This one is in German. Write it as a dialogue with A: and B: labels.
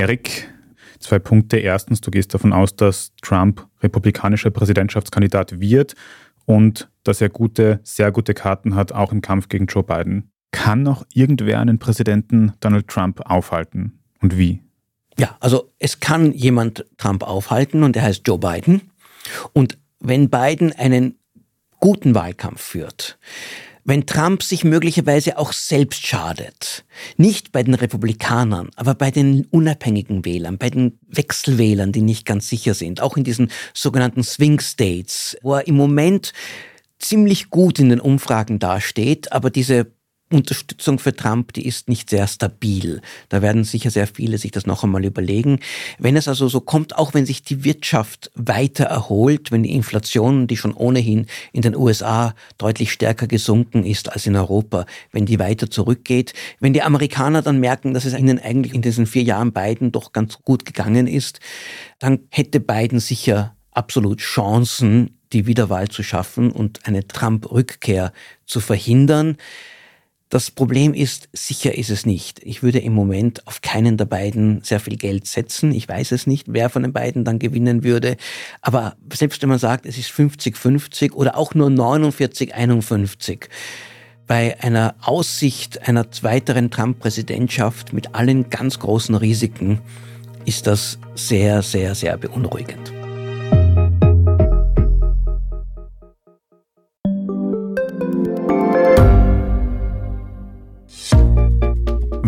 A: Erik, zwei Punkte. Erstens, du gehst davon aus, dass Trump republikanischer Präsidentschaftskandidat wird und dass er gute, sehr gute Karten hat, auch im Kampf gegen Joe Biden. Kann noch irgendwer einen Präsidenten Donald Trump aufhalten? Und wie?
B: Ja, also es kann jemand Trump aufhalten und der heißt Joe Biden. Und wenn Biden einen guten Wahlkampf führt, wenn Trump sich möglicherweise auch selbst schadet, nicht bei den Republikanern, aber bei den unabhängigen Wählern, bei den Wechselwählern, die nicht ganz sicher sind, auch in diesen sogenannten Swing States, wo er im Moment ziemlich gut in den Umfragen dasteht, aber diese Unterstützung für Trump, die ist nicht sehr stabil. Da werden sicher sehr viele sich das noch einmal überlegen. Wenn es also so kommt, auch wenn sich die Wirtschaft weiter erholt, wenn die Inflation, die schon ohnehin in den USA deutlich stärker gesunken ist als in Europa, wenn die weiter zurückgeht, wenn die Amerikaner dann merken, dass es ihnen eigentlich in diesen vier Jahren Biden doch ganz gut gegangen ist, dann hätte Biden sicher absolut Chancen, die Wiederwahl zu schaffen und eine Trump-Rückkehr zu verhindern. Das Problem ist, sicher ist es nicht. Ich würde im Moment auf keinen der beiden sehr viel Geld setzen. Ich weiß es nicht, wer von den beiden dann gewinnen würde. Aber selbst wenn man sagt, es ist 50-50 oder auch nur 49-51, bei einer Aussicht einer weiteren Trump-Präsidentschaft mit allen ganz großen Risiken ist das sehr, sehr, sehr beunruhigend.